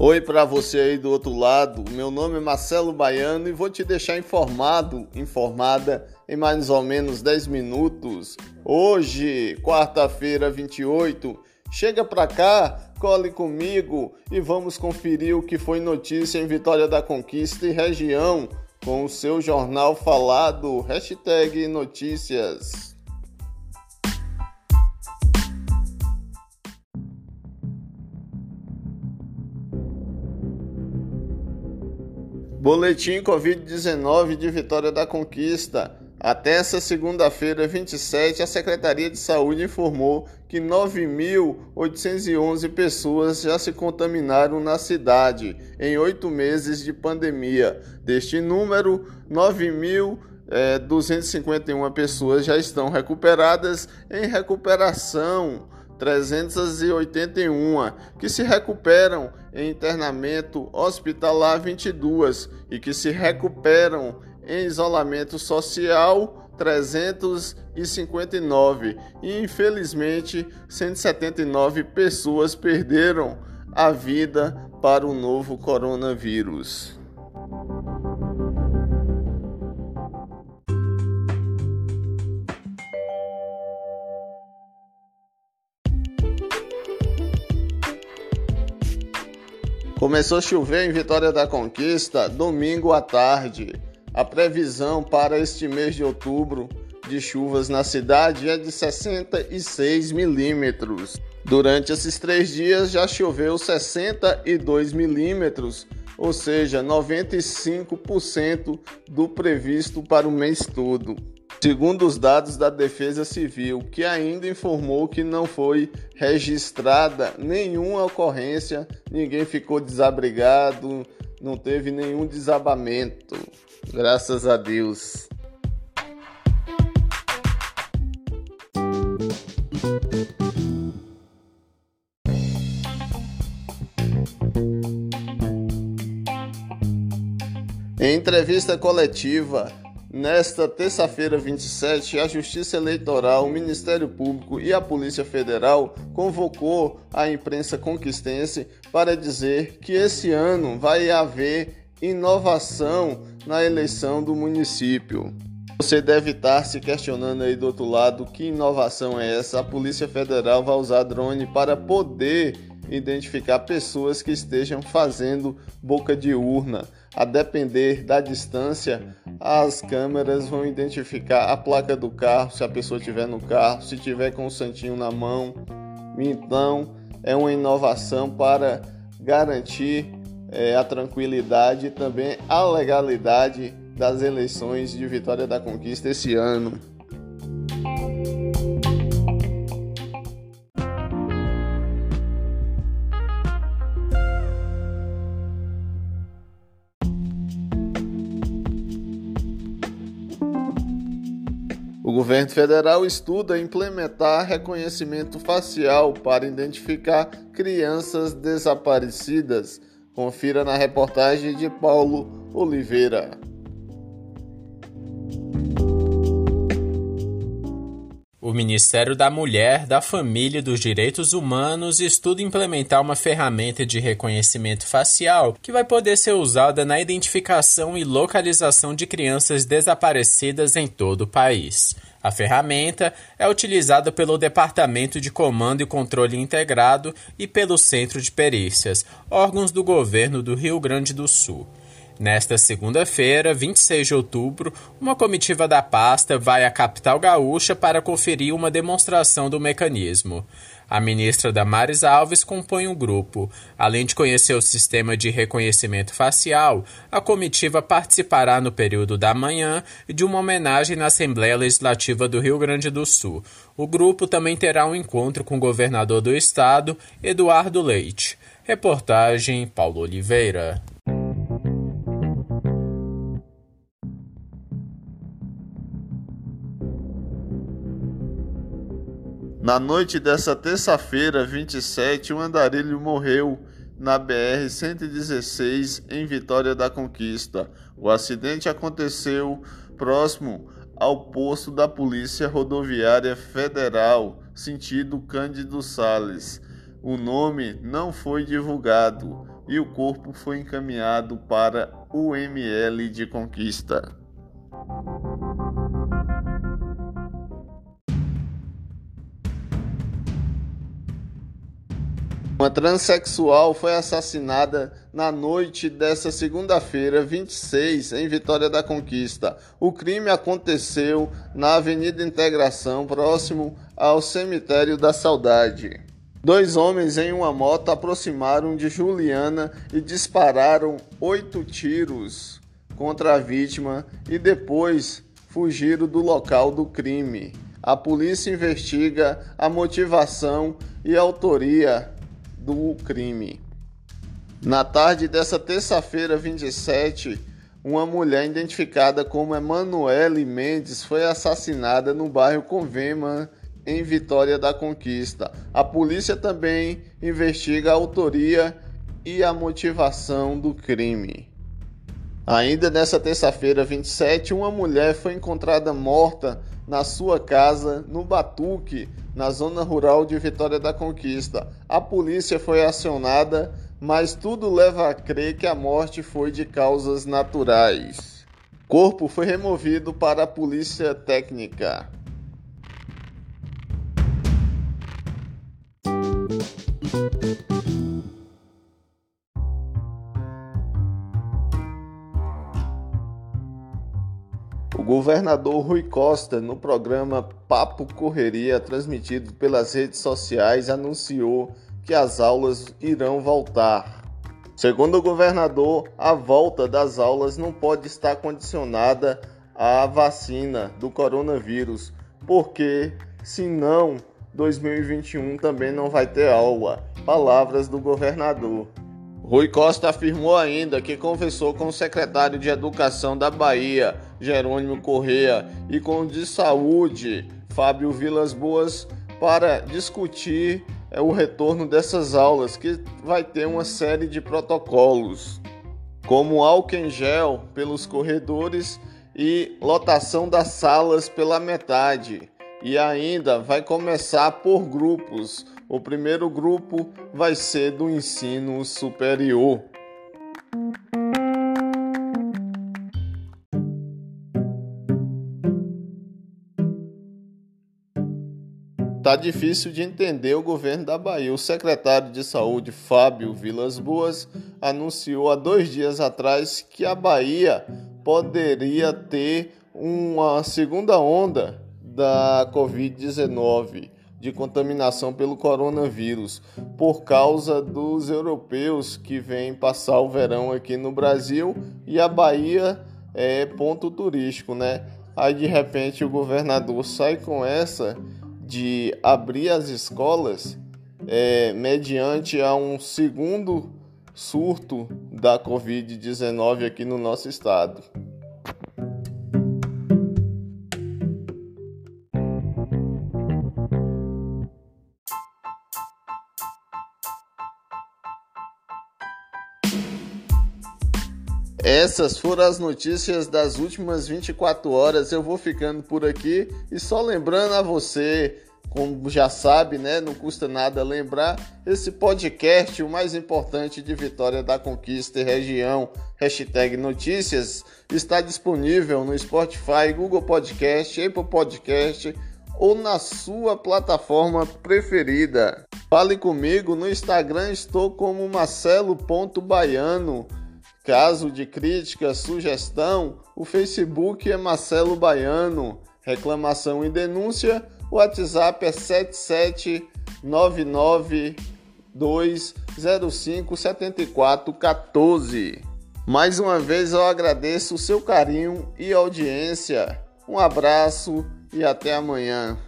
Oi para você aí do outro lado. Meu nome é Marcelo Baiano e vou te deixar informado, informada em mais ou menos 10 minutos. Hoje, quarta-feira, 28, chega para cá, cole comigo e vamos conferir o que foi notícia em Vitória da Conquista e região com o seu jornal falado. Hashtag notícias. Boletim Covid-19 de Vitória da Conquista. Até essa segunda-feira, 27, a Secretaria de Saúde informou que 9.811 pessoas já se contaminaram na cidade em oito meses de pandemia. Deste número, 9.251 pessoas já estão recuperadas em recuperação 381, que se recuperam em internamento hospitalar 22 e que se recuperam em isolamento social 359 e infelizmente 179 pessoas perderam a vida para o novo coronavírus. Começou a chover em Vitória da Conquista domingo à tarde. A previsão para este mês de outubro de chuvas na cidade é de 66 milímetros. Durante esses três dias já choveu 62 milímetros, ou seja, 95% do previsto para o mês todo segundo os dados da Defesa Civil, que ainda informou que não foi registrada nenhuma ocorrência, ninguém ficou desabrigado, não teve nenhum desabamento. Graças a Deus. Em entrevista coletiva, Nesta terça-feira, 27, a Justiça Eleitoral, o Ministério Público e a Polícia Federal convocou a imprensa conquistense para dizer que esse ano vai haver inovação na eleição do município. Você deve estar se questionando aí do outro lado que inovação é essa? A Polícia Federal vai usar drone para poder identificar pessoas que estejam fazendo boca de urna. A depender da distância, as câmeras vão identificar a placa do carro, se a pessoa estiver no carro, se tiver com o santinho na mão. Então, é uma inovação para garantir é, a tranquilidade e também a legalidade das eleições de Vitória da Conquista esse ano. Governo federal estuda implementar reconhecimento facial para identificar crianças desaparecidas. Confira na reportagem de Paulo Oliveira. O Ministério da Mulher, da Família e dos Direitos Humanos estuda implementar uma ferramenta de reconhecimento facial que vai poder ser usada na identificação e localização de crianças desaparecidas em todo o país. A ferramenta é utilizada pelo Departamento de Comando e Controle Integrado e pelo Centro de Perícias, órgãos do governo do Rio Grande do Sul. Nesta segunda-feira, 26 de outubro, uma comitiva da pasta vai à capital gaúcha para conferir uma demonstração do mecanismo. A ministra Damares Alves compõe o um grupo. Além de conhecer o sistema de reconhecimento facial, a comitiva participará no período da manhã de uma homenagem na Assembleia Legislativa do Rio Grande do Sul. O grupo também terá um encontro com o governador do estado, Eduardo Leite. Reportagem Paulo Oliveira. Na noite dessa terça-feira, 27, um andarilho morreu na BR-116 em Vitória da Conquista. O acidente aconteceu próximo ao posto da Polícia Rodoviária Federal, sentido Cândido Sales. O nome não foi divulgado. e o corpo foi encaminhado para o ML de Conquista. Uma transexual foi assassinada na noite dessa segunda-feira, 26, em Vitória da Conquista. O crime aconteceu na Avenida Integração, próximo ao Cemitério da Saudade. Dois homens em uma moto aproximaram de Juliana e dispararam oito tiros contra a vítima e depois fugiram do local do crime. A polícia investiga a motivação e autoria do crime. Na tarde dessa terça-feira, 27, uma mulher identificada como Emanuele Mendes foi assassinada no bairro Convema, em Vitória da Conquista. A polícia também investiga a autoria e a motivação do crime. Ainda nessa terça-feira, 27, uma mulher foi encontrada morta na sua casa no Batuque, na zona rural de Vitória da Conquista. A polícia foi acionada, mas tudo leva a crer que a morte foi de causas naturais. Corpo foi removido para a polícia técnica. Governador Rui Costa, no programa Papo Correria, transmitido pelas redes sociais, anunciou que as aulas irão voltar. Segundo o governador, a volta das aulas não pode estar condicionada à vacina do coronavírus, porque senão 2021 também não vai ter aula. Palavras do governador. Rui Costa afirmou ainda que conversou com o secretário de Educação da Bahia, Jerônimo Correa, e com o de Saúde, Fábio Vilas Boas, para discutir é, o retorno dessas aulas, que vai ter uma série de protocolos, como álcool em gel pelos corredores e lotação das salas pela metade. E ainda vai começar por grupos o primeiro grupo vai ser do ensino superior. Tá difícil de entender o governo da Bahia. O secretário de Saúde, Fábio Vilas Boas, anunciou há dois dias atrás que a Bahia poderia ter uma segunda onda da Covid-19 de contaminação pelo coronavírus por causa dos europeus que vêm passar o verão aqui no Brasil e a Bahia é ponto turístico, né? Aí de repente o governador sai com essa de abrir as escolas é, mediante a um segundo surto da Covid-19 aqui no nosso estado. Essas foram as notícias das últimas 24 horas. Eu vou ficando por aqui e só lembrando a você, como já sabe, né, não custa nada lembrar, esse podcast, o mais importante de Vitória da Conquista e região, hashtag notícias, está disponível no Spotify, Google Podcast, Apple Podcast ou na sua plataforma preferida. Fale comigo no Instagram, estou como marcelo.baiano. Caso de crítica, sugestão, o Facebook é Marcelo Baiano. Reclamação e denúncia, o WhatsApp é 77992057414. Mais uma vez eu agradeço o seu carinho e audiência. Um abraço e até amanhã.